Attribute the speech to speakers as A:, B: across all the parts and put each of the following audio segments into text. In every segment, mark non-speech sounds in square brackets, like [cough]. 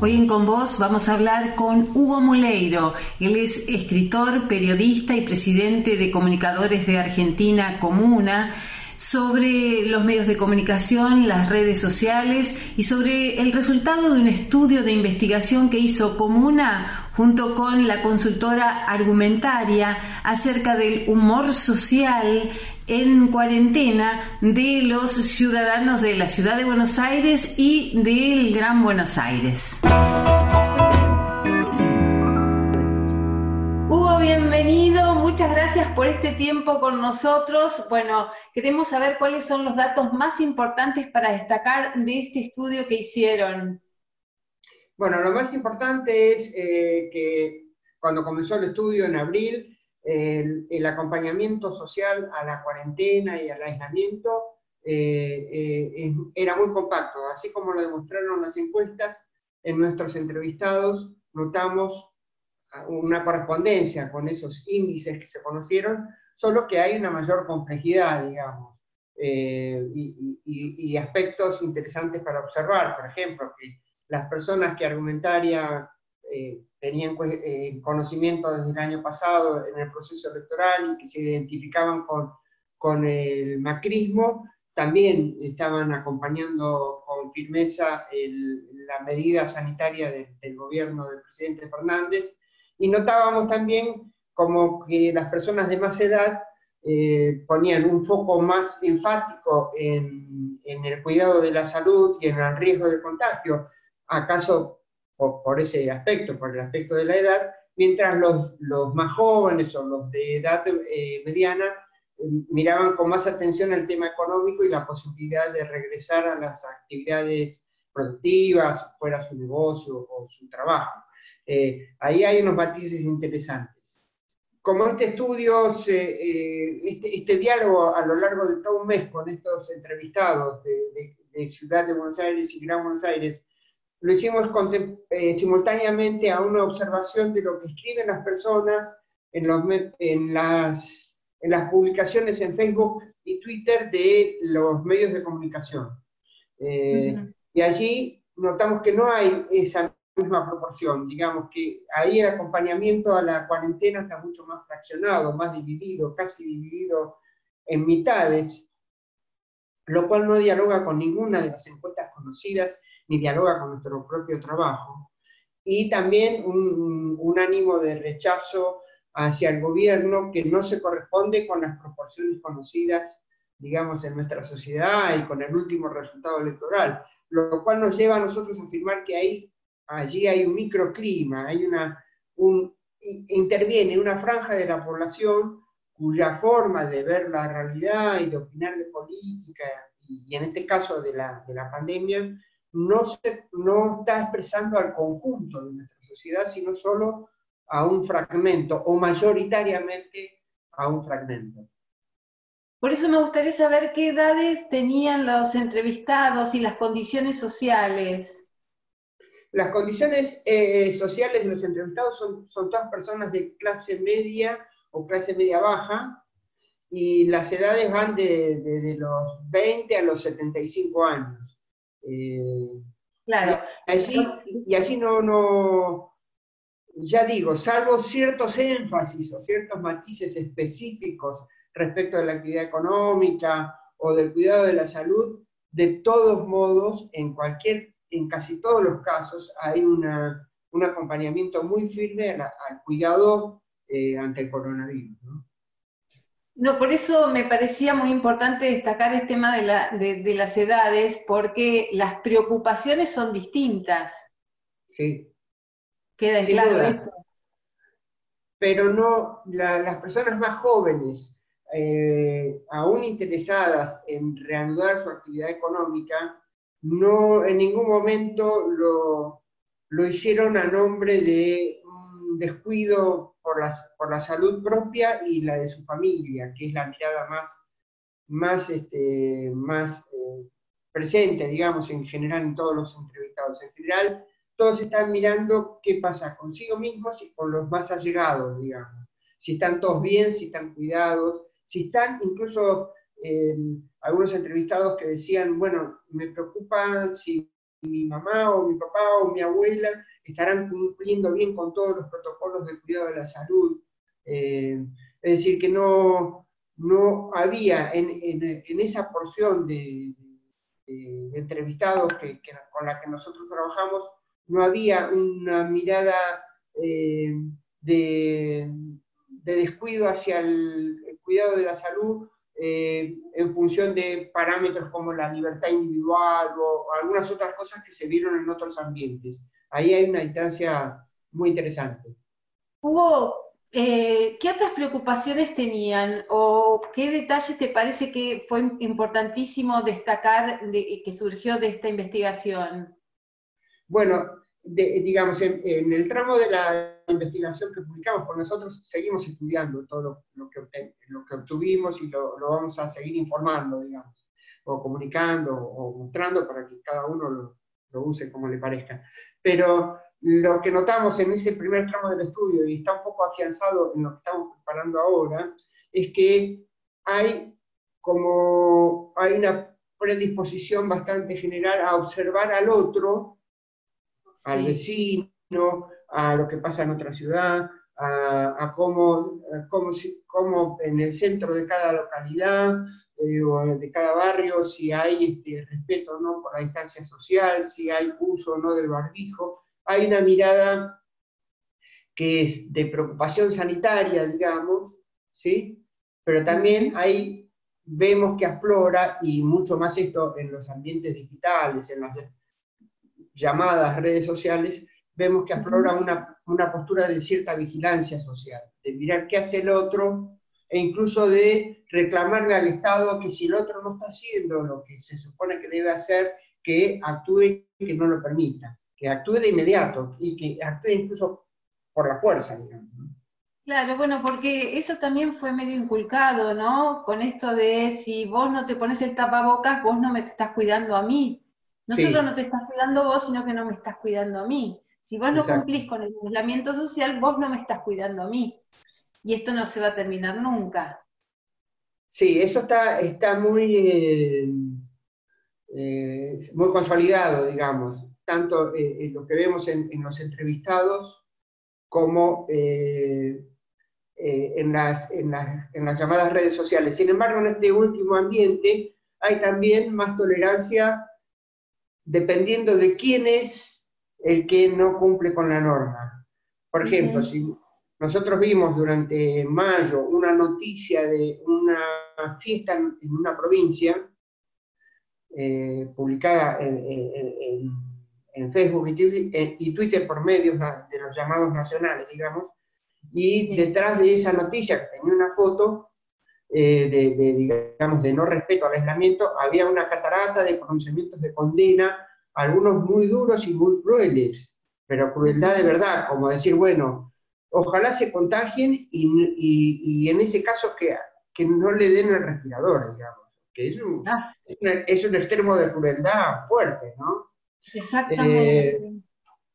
A: Hoy en Con Vos vamos a hablar con Hugo Muleiro. Él es escritor, periodista y presidente de Comunicadores de Argentina Comuna sobre los medios de comunicación, las redes sociales y sobre el resultado de un estudio de investigación que hizo Comuna junto con la consultora argumentaria acerca del humor social en cuarentena de los ciudadanos de la ciudad de Buenos Aires y del Gran Buenos Aires. Hugo, bienvenido, muchas gracias por este tiempo con nosotros. Bueno, queremos saber cuáles son los datos más importantes para destacar de este estudio que hicieron.
B: Bueno, lo más importante es eh, que cuando comenzó el estudio en abril, el, acompañamiento social a la cuarentena y al aislamiento eh, eh, era muy compacto. Así como lo demostraron las encuestas, en nuestros entrevistados notamos una correspondencia con esos índices que se conocieron, solo que hay una mayor complejidad, digamos, eh, y, aspectos interesantes para observar. Por ejemplo, que las personas que argumentaria tenían eh, conocimiento desde el año pasado en el proceso electoral y que se identificaban con, con el macrismo, también estaban acompañando con firmeza la medida sanitaria del gobierno del presidente Fernández y notábamos también como que las personas de más edad eh, ponían un foco más enfático en, en, el cuidado de la salud y en el riesgo de contagio. ¿Acaso por, ese aspecto, por el aspecto de la edad, mientras los, los más jóvenes o los de edad eh, mediana eh, miraban con más atención el tema económico y la posibilidad de regresar a las actividades productivas, fuera su negocio o su trabajo. Eh, ahí hay unos matices interesantes. Como este estudio, este, este, diálogo a lo largo de todo un mes con estos entrevistados de, de Ciudad de Buenos Aires y Gran Buenos Aires, lo hicimos eh, simultáneamente a una observación de lo que escriben las personas en, los, en, las, en las publicaciones en Facebook y Twitter de los medios de comunicación. Eh, y allí notamos que no hay esa misma proporción, digamos que ahí el acompañamiento a la cuarentena está mucho más fraccionado, más dividido, casi dividido en mitades, lo cual no dialoga con ninguna de las encuestas conocidas ni dialoga con nuestro propio trabajo, y también un, un ánimo de rechazo hacia el gobierno que no se corresponde con las proporciones conocidas, digamos, en nuestra sociedad y con el último resultado electoral, lo cual nos lleva a nosotros a afirmar que ahí, allí hay un microclima, hay una, un, interviene una franja de la población cuya forma de ver la realidad y de opinar de política, y, en este caso de la, de la pandemia, no, se, no está expresando al conjunto de nuestra sociedad, sino solo a un fragmento o mayoritariamente a un fragmento.
A: Por eso me gustaría saber qué edades tenían los entrevistados y las condiciones sociales.
B: Las condiciones eh, sociales de los entrevistados son, son todas personas de clase media o clase media baja, y las edades van de, de los 20 a los 75 años.
A: Claro.
B: Y allí, no, no, ya digo, salvo ciertos énfasis o ciertos matices específicos respecto de la actividad económica o del cuidado de la salud, de todos modos, en cualquier, en casi todos los casos, hay una, un acompañamiento muy firme al, cuidado eh, ante el coronavirus. ¿no?
A: No, por eso me parecía muy importante destacar el tema de, las edades, porque las preocupaciones son distintas.
B: Sí.
A: Queda claro eso.
B: Pero no, las personas más jóvenes, eh, aún interesadas en reanudar su actividad económica, no en ningún momento lo, lo hicieron a nombre de un descuido por, la salud propia y la de su familia, que es la mirada más, más, este, eh, presente, digamos, en general en todos los entrevistados. En general, todos están mirando qué pasa consigo mismos y con los más allegados, digamos. Si están todos bien, si están cuidados, si están incluso eh, algunos entrevistados que decían, bueno, me preocupa si mi mamá o mi papá o mi abuela estarán cumpliendo bien con todos los protocolos de cuidado de la salud. Eh, es decir, que no, no había en, esa porción de, entrevistados con la que nosotros trabajamos, no había una mirada eh, de, descuido hacia el, cuidado de la salud eh, en función de parámetros como la libertad individual o, algunas otras cosas que se vieron en otros ambientes. Ahí hay una distancia muy interesante.
A: Hugo, eh, ¿qué otras preocupaciones tenían o qué detalles te parece que fue importantísimo destacar que surgió de esta investigación?
B: Bueno, digamos, en, el tramo de la investigación que publicamos, por nosotros seguimos estudiando todo lo, que, lo que, obtuvimos y lo, vamos a seguir informando, digamos, o comunicando o mostrando para que cada uno lo, lo use como le parezca. Pero lo que notamos en ese primer tramo del estudio, y está un poco afianzado en lo que estamos preparando ahora, es que hay como hay una predisposición bastante general a observar al otro al vecino, a lo que pasa en otra ciudad, a, cómo, cómo, en el centro de cada localidad eh, o de cada barrio, si hay este, respeto no por la distancia social, si hay uso o no del barbijo. Hay una mirada que es de preocupación sanitaria, digamos, ¿sí? pero también hay, vemos que aflora, y mucho más esto en los ambientes digitales, en las llamadas redes sociales, vemos que aflora una, una postura de cierta vigilancia social, de mirar qué hace el otro e incluso de reclamarle al Estado que si el otro no está haciendo lo que se supone que debe hacer, que actúe y que no lo permita, que actúe de inmediato y que actúe incluso por la fuerza, digamos.
A: Claro, bueno, porque eso también fue medio inculcado, ¿no? Con esto de si vos no te pones el tapabocas, vos no me estás cuidando a mí. No solo no te estás cuidando vos, sino que no me estás cuidando a mí. Si vos no cumplís con el aislamiento social, vos no me estás cuidando a mí. Y esto no se va a terminar nunca.
B: Sí, eso está, está muy, eh, eh, muy consolidado, digamos, tanto eh, en lo que vemos en, los entrevistados como en, las, en, las, en las llamadas redes sociales. Sin embargo, en este último ambiente hay también más tolerancia dependiendo de quién es el que no cumple con la norma. Por ejemplo, si nosotros vimos durante mayo una noticia de una fiesta en, una provincia, eh, publicada en, Facebook y, Twitter por medios de los llamados nacionales, digamos, y detrás de esa noticia, que tenía una foto eh, de, digamos, de no respeto al aislamiento, había una catarata de pronunciamientos de condena algunos muy duros y muy crueles, pero crueldad de verdad, como decir, bueno, ojalá se contagien y, en ese caso que, que, no le den el respirador, digamos, que es un, ah. es, un extremo de crueldad fuerte, ¿no?
A: Exactamente. Eh,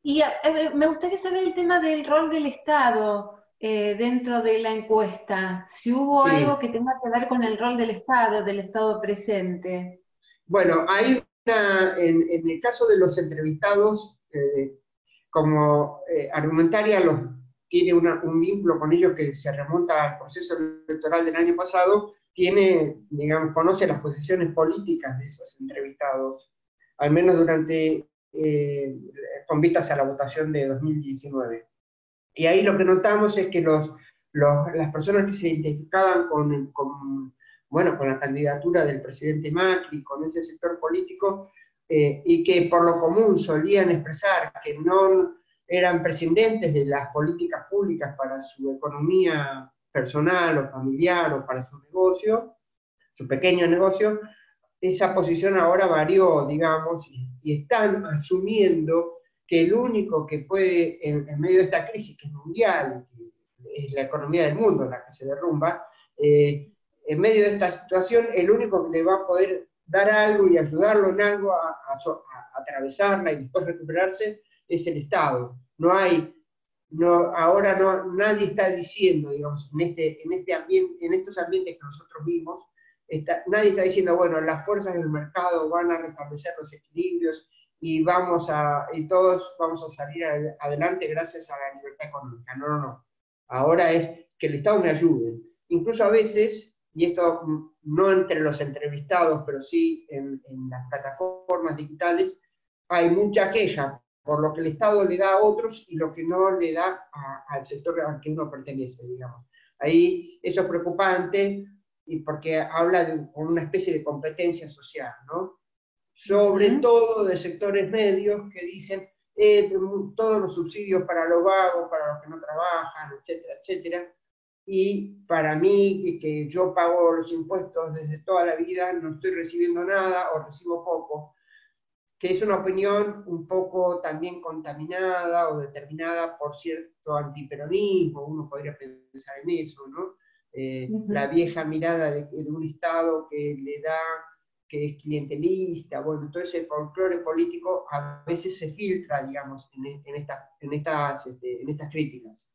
A: y eh, me gustaría saber el tema del rol del Estado eh, dentro de la encuesta, si hubo algo que tenga que ver con el rol del Estado, del Estado presente.
B: Bueno, hay en, el caso de los entrevistados, eh, como eh, argumentaria los, tiene un vínculo con ellos que se remonta al proceso electoral del año pasado, tiene, digamos, conoce las posiciones políticas de esos entrevistados, al menos durante, con vistas a la votación de 2019. Y ahí lo que notamos es que los, las personas que se identificaban con, con bueno, con la candidatura del presidente Macri, con ese sector político, eh, y que por lo común solían expresar que no eran prescindentes de las políticas públicas para su economía personal o familiar o para su negocio, su pequeño negocio, esa posición ahora varió, digamos, y, están asumiendo que el único que puede, en, medio de esta crisis que es mundial, es la economía del mundo la que se derrumba, eh, en medio de esta situación, el único que le va a poder dar algo y ayudarlo en algo a, atravesarla y después recuperarse es el Estado. No hay, no, ahora no, nadie está diciendo, digamos, en, este, en, este ambiente, en estos ambientes que nosotros vimos, nadie está diciendo, bueno, las fuerzas del mercado van a restablecer los equilibrios y vamos a, y todos vamos a salir adelante gracias a la libertad económica. No, no, no. Ahora es que el Estado me ayude. Incluso a veces, y esto no entre los entrevistados, pero sí en, las plataformas digitales, hay mucha queja por lo que el Estado le da a otros y lo que no le da al sector al que uno pertenece, digamos. Ahí eso es preocupante y porque habla de una especie de competencia social, ¿no? Sobre todo de sectores medios que dicen eh, todos los subsidios para los vagos, para los que no trabajan, etcétera, etcétera. Y para mí, que yo pago los impuestos desde toda la vida, no estoy recibiendo nada o recibo poco, que es una opinión un poco también contaminada o determinada por cierto antiperonismo, uno podría pensar en eso, ¿no? Eh, la vieja mirada de, un Estado que le da, que es clientelista, bueno, todo ese folclore político a veces se filtra, digamos, en, en, en, estas, este, en estas críticas.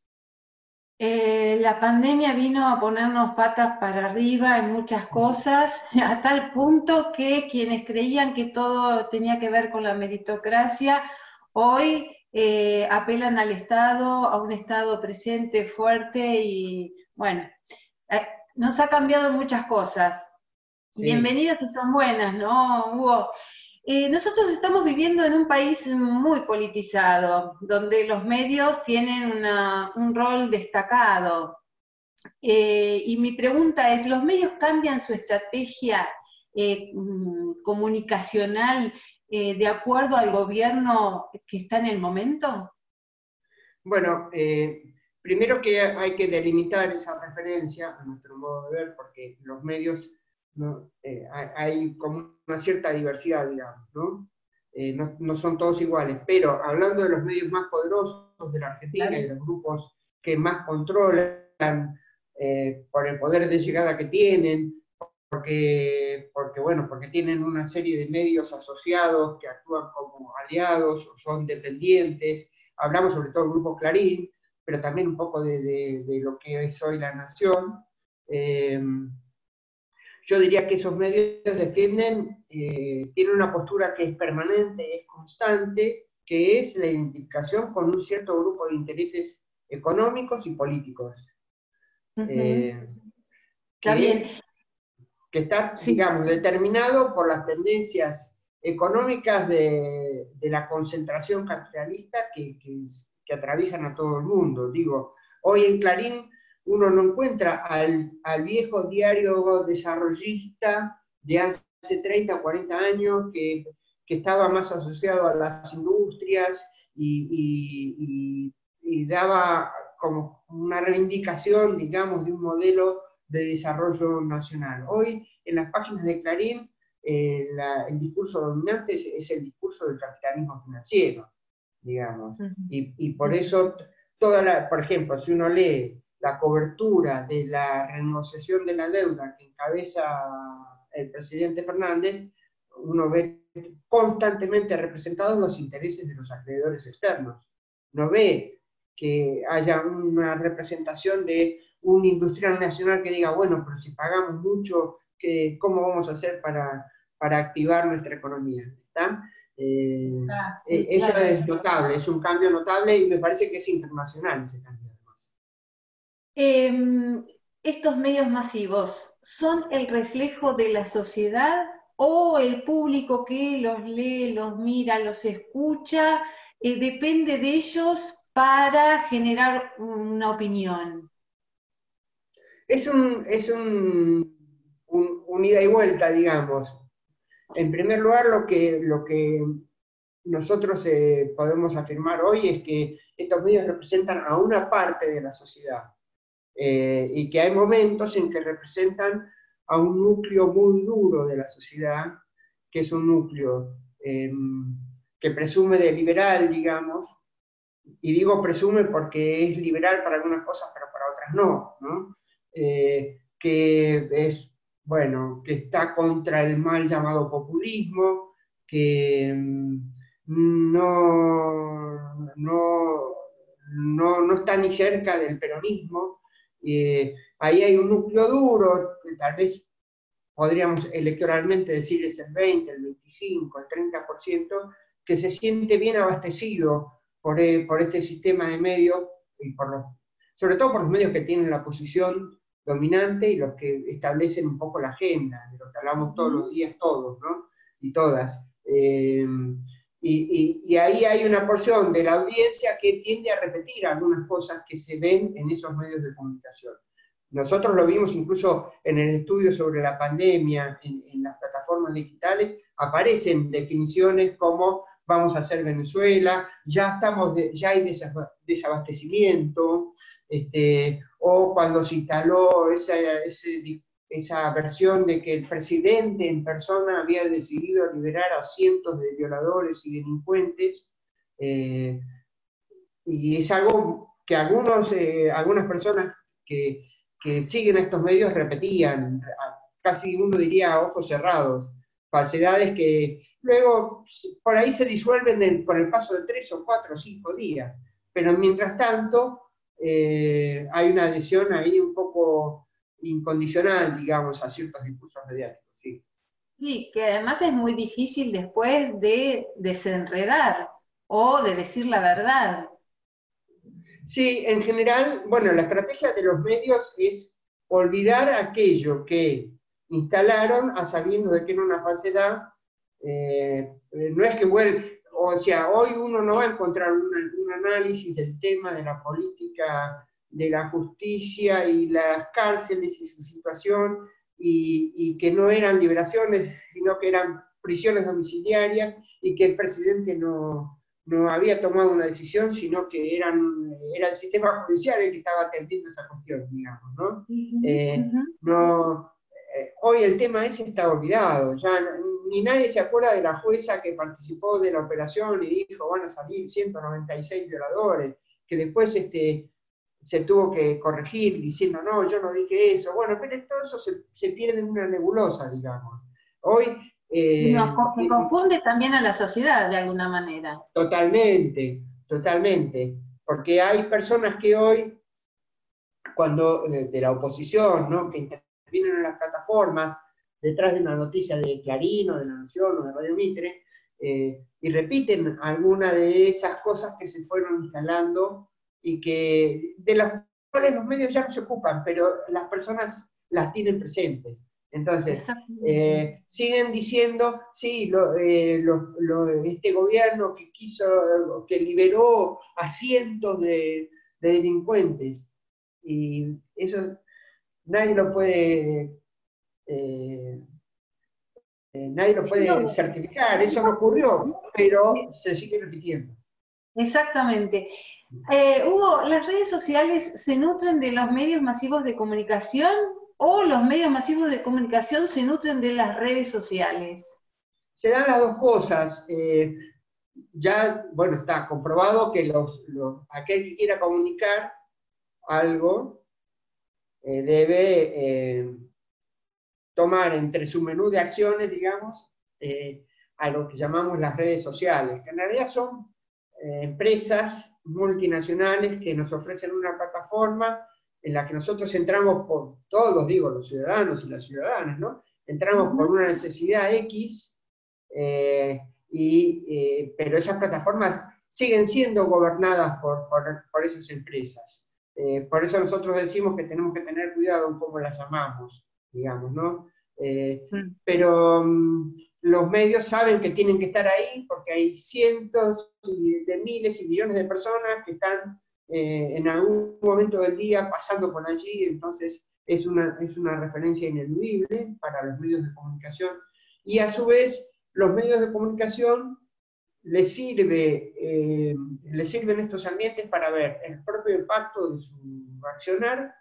A: Eh, la pandemia vino a ponernos patas para arriba en muchas cosas, [laughs] a tal punto que quienes creían que todo tenía que ver con la meritocracia, hoy eh, apelan al Estado, a un Estado presente, fuerte y bueno, eh, nos ha cambiado muchas cosas. Bienvenidas y son buenas, ¿no, Hugo? Eh, nosotros estamos viviendo en un país muy politizado, donde los medios tienen un rol destacado. Eh, y mi pregunta es, ¿los medios cambian su estrategia mm, comunicacional de acuerdo al gobierno que está en el momento?
B: Bueno, Primero que hay que delimitar esa referencia, a nuestro modo de ver, porque los medios ¿no? Eh, hay, como una cierta diversidad, digamos, ¿no? Eh, ¿no? son todos iguales, pero hablando de los medios más poderosos de la Argentina y de los grupos que más controlan eh, por el poder de llegada que tienen, porque, porque, bueno, porque tienen una serie de medios asociados que actúan como aliados o son dependientes, hablamos sobre todo del grupo Clarín, pero también un poco de, lo que es hoy la nación. Yo diría que esos medios defienden, eh, tienen una postura que es permanente, es constante, que es la identificación con un cierto grupo de intereses económicos y políticos.
A: Eh, está bien.
B: Que está, digamos, determinado por las tendencias económicas de, la concentración capitalista que, que, que atraviesan a todo el mundo. Digo, hoy en Clarín uno no encuentra al, viejo diario desarrollista de hace 30 o 40 años que, estaba más asociado a las industrias y, daba como una reivindicación, digamos, de un modelo de desarrollo nacional. Hoy en las páginas de Clarín eh, el discurso dominante es, el discurso del capitalismo financiero digamos. y, por eso, toda la, por ejemplo, si uno lee la cobertura de la renegociación de la deuda que encabeza el presidente Fernández, uno ve constantemente representados los intereses de los acreedores externos. No ve que haya una representación de un industrial nacional que diga, bueno, pero si pagamos mucho, ¿cómo vamos a hacer para, para activar nuestra economía? ¿Está? Eh, ah, eh, eso es notable, es un cambio notable y me parece que es internacional ese cambio
A: Em, ¿Estos medios masivos son el reflejo de la sociedad o el público que los lee, los mira, los escucha, eh, depende de ellos para generar una opinión?
B: Es un, es un, un ida y vuelta, digamos. En primer lugar, lo que, lo que nosotros eh, podemos afirmar hoy es que estos medios representan a una parte de la sociedad eh, y que hay momentos en que representan a un núcleo muy duro de la sociedad, que es un núcleo em, que presume de liberal, digamos, y digo presume porque es liberal para algunas cosas, pero para otras no, ¿no? Eh, que es bueno, que está contra el mal llamado populismo, que mm, no, no, no, está ni cerca del peronismo. Eh, ahí hay un núcleo duro, que tal vez podríamos electoralmente decir es el 20, el 25, el 30%, que se siente bien abastecido por, eh, por este sistema de medios, y por sobre todo por los medios que tienen la posición dominante y los que establecen un poco la agenda, de lo que hablamos todos los días todos, ¿no? Y todas. Eh, y, ahí hay una porción de la audiencia que tiende a repetir algunas cosas que se ven en esos medios de comunicación. Nosotros lo vimos incluso en el estudio sobre la pandemia, en, las plataformas digitales, aparecen definiciones como vamos a hacer Venezuela, ya, estamos ya hay desabastecimiento, este, o cuando se instaló esa, esa versión de que el presidente en persona había decidido liberar a cientos de violadores y delincuentes, eh, y es algo que algunos, eh, algunas personas que, que, siguen estos medios repetían, casi uno diría a ojos cerrados, falsedades que luego por ahí se disuelven por el paso de tres o cuatro o cinco días, pero mientras tanto eh, hay una adhesión ahí un poco incondicional, digamos, a ciertos discursos mediáticos. Sí.
A: sí, que además es muy difícil después de desenredar o de decir la verdad.
B: Sí, en general, bueno, la estrategia de los medios es olvidar aquello que instalaron a sabiendo de que era una falsedad. Eh, no es que vuelva, o sea, hoy uno no va a encontrar un, análisis del tema de la política de la justicia y las cárceles y su situación, y, que no eran liberaciones, sino que eran prisiones domiciliarias, y que el presidente no, había tomado una decisión, sino que eran, era el sistema judicial el que estaba atendiendo esa cuestión, digamos, ¿no? Eh, no eh, hoy el tema ese está olvidado, ya ni nadie se acuerda de la jueza que participó de la operación y dijo van a salir 196 violadores, que después este, se tuvo que corregir diciendo no, yo no dije eso. Bueno, pero todo eso se, pierde en una nebulosa, digamos. Hoy...
A: Eh, nos, confunde también a la sociedad de alguna manera.
B: Totalmente, totalmente. Porque hay personas que hoy, cuando eh, de la oposición, ¿no? que intervienen en las plataformas, detrás de una noticia de Clarín o de La Nación o de Radio Mitre, eh, y repiten alguna de esas cosas que se fueron instalando y que de las cuales los medios ya no se ocupan, pero las personas las tienen presentes. Entonces, eh, siguen diciendo, sí, eh, este gobierno que quiso, que liberó a cientos de, de delincuentes, y eso nadie lo puede eh, nadie lo puede certificar, eso no ocurrió, pero se sigue repitiendo.
A: Exactamente. Eh, Hugo, ¿las redes sociales se nutren de los medios masivos de comunicación o los medios masivos de comunicación se nutren de las redes sociales?
B: Se dan las dos cosas. ya, bueno, está comprobado que los, aquel que quiera comunicar algo debe tomar entre su menú de acciones, digamos, eh, a lo que llamamos las redes sociales, que en realidad son eh, empresas multinacionales que nos ofrecen una plataforma en la que nosotros entramos por, todos digo, los ciudadanos y las ciudadanas, ¿no? Entramos por una necesidad X, eh, y, pero esas plataformas siguen siendo gobernadas por, por esas empresas. por eso nosotros decimos que tenemos que tener cuidado en cómo las llamamos digamos, ¿no? Eh, mm. Pero mm, los medios saben que tienen que estar ahí porque hay cientos de miles y millones de personas que están eh, en algún momento del día pasando por allí, entonces es una, es una referencia ineludible para los medios de comunicación. Y a su vez, los medios de comunicación les, sirve, eh, les sirven estos ambientes para ver el propio impacto de su accionar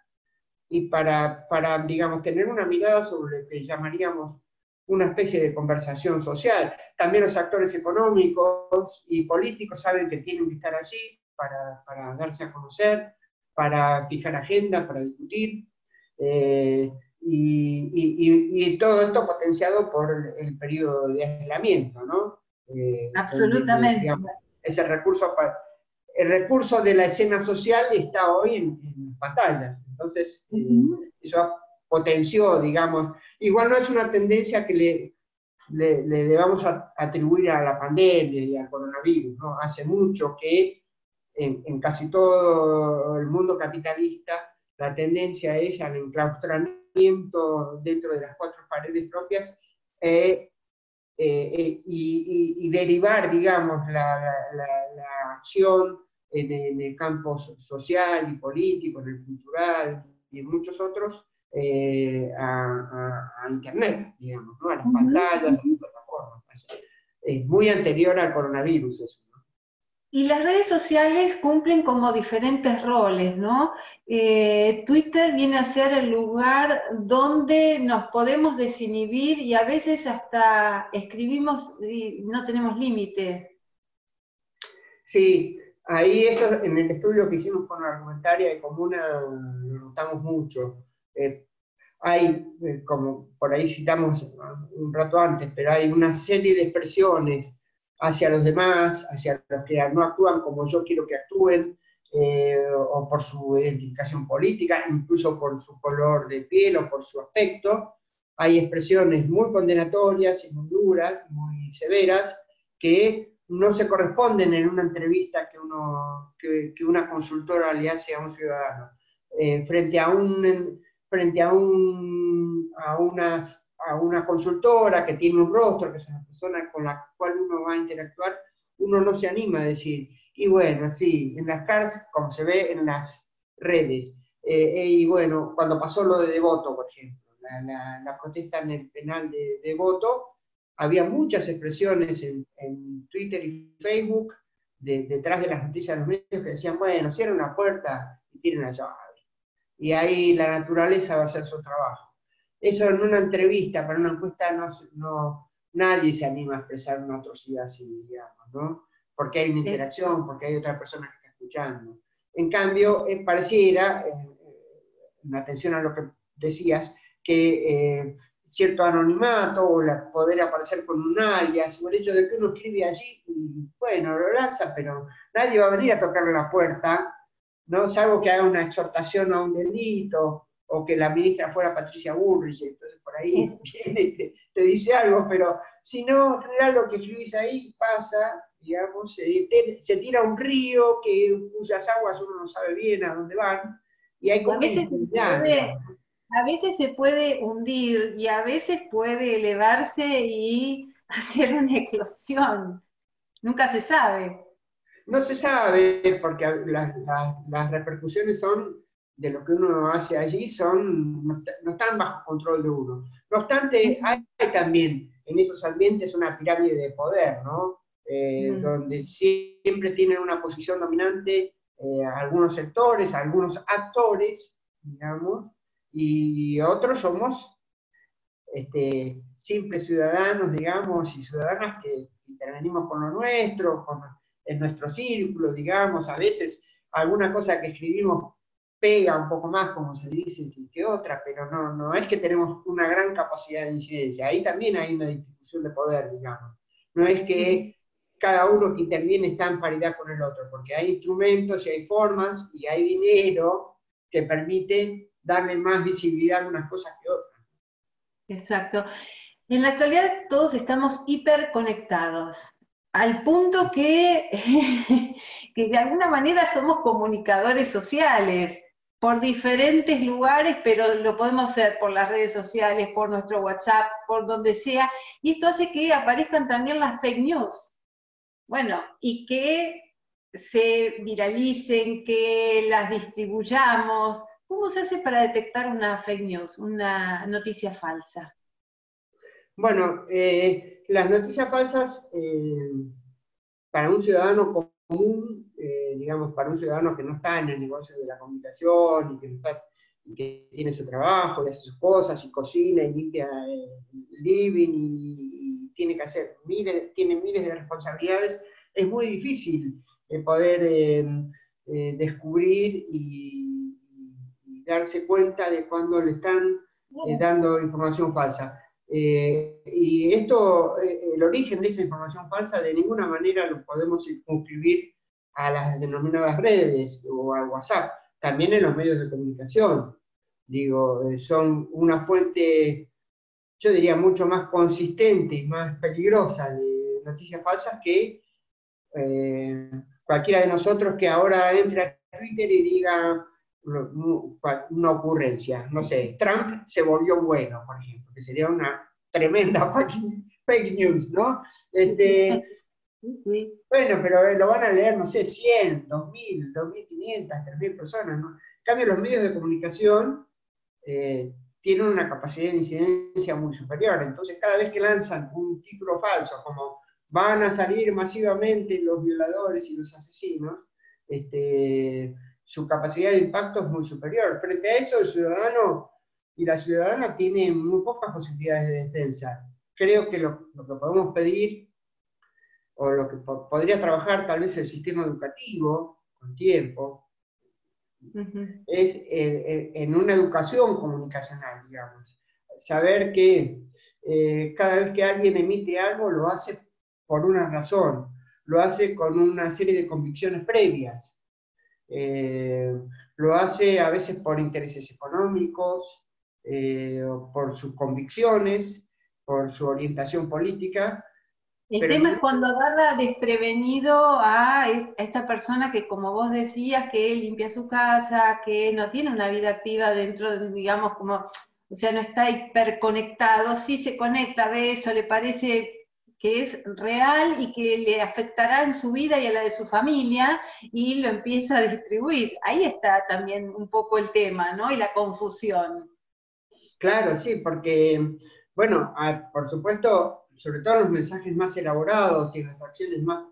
B: y para, para, digamos, tener una mirada sobre lo que llamaríamos una especie de conversación social. También los actores económicos y políticos saben que tienen que estar allí para, para darse a conocer, para fijar agenda, para discutir. Eh, y, y, y, todo esto potenciado por el, periodo de aislamiento, ¿no?
A: Eh, Absolutamente.
B: ese recurso, el recurso de la escena social está hoy en, en pantallas. Entonces, eh, eso potenció, digamos, igual no es una tendencia que le, le, debamos atribuir a la pandemia y al coronavirus. ¿no? Hace mucho que en, casi todo el mundo capitalista la tendencia es al enclaustramiento dentro de las cuatro paredes propias eh, eh, eh, y, derivar, digamos, la, acción en, el campo social y político, en el cultural y en muchos otros, a, Internet, digamos, a las pantallas, a las plataformas. Es muy anterior al coronavirus eso.
A: Y las redes sociales cumplen como diferentes roles, ¿no? Eh, Twitter viene a ser el lugar donde nos podemos desinhibir y a veces hasta escribimos y no tenemos límites.
B: Sí, ahí eso en el estudio que hicimos con la argumentaria de comuna lo notamos mucho. Eh, hay, eh, como por ahí citamos un rato antes, pero hay una serie de expresiones hacia los demás, hacia los que no actúan como yo quiero que actúen, eh, o por su identificación política, incluso por su color de piel o por su aspecto. Hay expresiones muy condenatorias y muy duras, muy severas, que no se corresponden en una entrevista que, uno, que, una consultora le hace a un ciudadano. Eh, frente a un, frente a, una consultora que tiene un rostro, que es una persona con la cual uno va a interactuar, uno no se anima a decir, y bueno, sí, en las cárceles, como se ve en las redes, eh, y bueno, cuando pasó lo de Devoto, por ejemplo, la, protesta en el penal de Devoto, había muchas expresiones en, Twitter y Facebook detrás de las noticias de los medios que decían, bueno, cierren una puerta y tiren la llave. Y ahí la naturaleza va a hacer su trabajo. Eso en una entrevista, para una encuesta, no, nadie se anima a expresar una atrocidad así, digamos, ¿no? Porque hay una interacción, porque hay otra persona que está escuchando. En cambio, eh, pareciera, eh, en atención a lo que decías, que eh, cierto anonimato o la, poder aparecer con un alias o el hecho de que uno escribe allí, y, bueno, lo lanza, pero nadie va a venir a tocarle la puerta, ¿no? Salvo que haga una exhortación a un delito o que la ministra fuera Patricia Bullrich, entonces por ahí viene te, dice algo, pero si no, en lo que escribís ahí pasa, digamos, se, tira un río que cuyas aguas uno no sabe bien a dónde van, y hay como a veces se puede
A: hundir y a veces puede elevarse y [laughs] hacer una eclosión, nunca se sabe.
B: No se sabe, porque las repercusiones son de lo que uno hace allí son, no, están bajo control de uno. No obstante, hay, también en esos ambientes una pirámide de poder, ¿no? Eh, donde siempre tienen una posición dominante eh, algunos sectores, algunos actores, digamos, y otros somos este, simples ciudadanos, digamos, y ciudadanas que intervenimos con lo nuestro, con, en nuestro círculo, digamos, a veces alguna cosa que escribimos pega un poco más, como se dice, que, otra, pero no, no es que tenemos una gran capacidad de incidencia. Ahí también hay una distribución de poder, digamos. No es que cada uno que interviene está en paridad con el otro, porque hay instrumentos y hay formas y hay dinero que permite darle más visibilidad a unas cosas que otras.
A: Exacto. En la actualidad todos estamos hiperconectados al punto que, [laughs] que, de alguna manera somos comunicadores sociales por diferentes lugares, pero lo podemos hacer por las redes sociales, por nuestro WhatsApp, por donde sea, y esto hace que aparezcan también las fake news. Bueno, y que se viralicen, que las distribuyamos. ¿Cómo se hace para detectar una fake news, una noticia falsa?
B: Bueno, eh, las noticias falsas eh, para un ciudadano común, eh, digamos, para un ciudadano que no está en el negocio de la comunicación y que, está, que tiene su trabajo y hace sus cosas y cocina y limpia el living y, tiene que hacer miles, tiene miles de responsabilidades, es muy difícil poder descubrir y, darse cuenta de cuando le están dando información falsa. Eh, y esto, eh, el origen de esa información falsa, de ninguna manera lo podemos circunscribir a las denominadas redes o al WhatsApp, también en los medios de comunicación. Digo, eh, son una fuente yo diría, mucho más consistente y más peligrosa de noticias falsas que eh, cualquiera de nosotros que ahora entre a Twitter y diga una ocurrencia. No sé, Trump se volvió bueno, por ejemplo, que sería una tremenda [laughs] fake news, ¿no? Este, Bueno, pero lo van a leer, no sé, 100, 2000, 2500, 3000 personas, ¿no? En cambio, los medios de comunicación eh, tienen una capacidad de incidencia muy superior. Entonces, cada vez que lanzan un título falso, como van a salir masivamente los violadores y los asesinos, este, su capacidad de impacto es muy superior. Frente a eso, el ciudadano y la ciudadana tienen muy pocas posibilidades de defensa. Creo que lo, que podemos pedir, o lo que podría trabajar tal vez el sistema educativo con tiempo, es en una educación comunicacional, digamos. Saber que eh, cada vez que alguien emite algo lo hace por una razón, lo hace con una serie de convicciones previas. Eh, lo hace a veces por intereses económicos, eh, por sus convicciones, por su orientación política.
A: El tema es cuando agarra desprevenido a esta persona que, como vos decías, que limpia su casa, que no tiene una vida activa dentro, digamos, como, o sea, no está hiperconectado, sí se conecta, ve eso, le parece que es real y que le afectará en su vida y a la de su familia y lo empieza a distribuir. Ahí está también un poco el tema, ¿no? Y la confusión.
B: Claro, sí, porque, bueno, por supuesto, sobre todo en los mensajes más elaborados y las acciones más,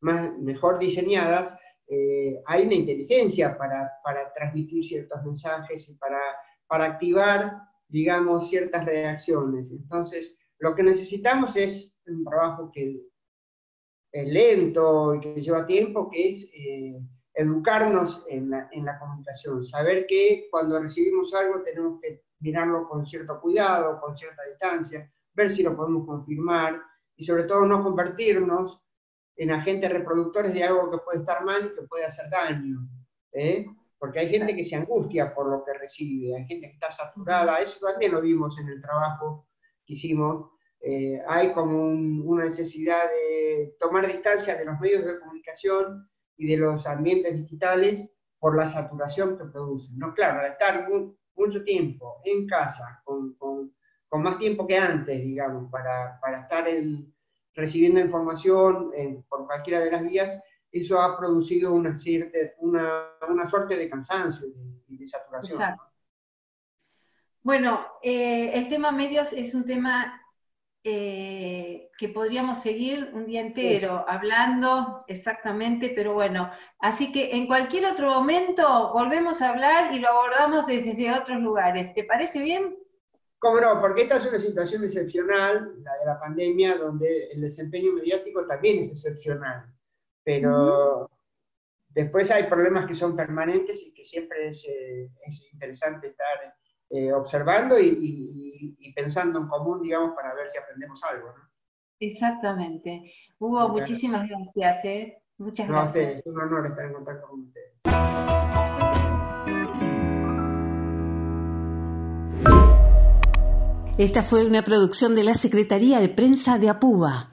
B: más mejor diseñadas, eh, hay una inteligencia para, transmitir ciertos mensajes y para, para activar, digamos, ciertas reacciones. Entonces, lo que necesitamos es un trabajo que es lento y que lleva tiempo, que es eh, educarnos en la, en la, comunicación, saber que cuando recibimos algo tenemos que mirarlo con cierto cuidado, con cierta distancia, ver si lo podemos confirmar y sobre todo no convertirnos en agentes reproductores de algo que puede estar mal y que puede hacer daño. ¿eh? Porque hay gente que se angustia por lo que recibe, hay gente que está saturada, eso también lo vimos en el trabajo que hicimos, eh, hay como una necesidad de tomar distancia de los medios de comunicación y de los ambientes digitales por la saturación que producen. No, claro, al estar mucho tiempo en casa, con, con, más tiempo que antes, digamos, para, para estar recibiendo información por cualquiera de las vías, eso ha producido una, cierta, una, una suerte de cansancio y de, saturación.
A: Bueno, eh, el tema medios es un tema eh, que podríamos seguir un día entero hablando exactamente, pero bueno, así que en cualquier otro momento volvemos a hablar y lo abordamos desde, otros lugares. ¿Te parece bien?
B: Cómo no, porque esta es una situación excepcional, la de la pandemia, donde el desempeño mediático también es excepcional, pero después hay problemas que son permanentes y que siempre es, eh, es interesante estar eh, observando y, pensando en común, digamos, para ver si aprendemos algo. ¿no?
A: Exactamente. Hugo, muchísimas gracias. ¿eh? Muchas gracias.
B: es un honor estar en contacto con ustedes.
C: Esta fue una producción de la Secretaría de Prensa de Apuba.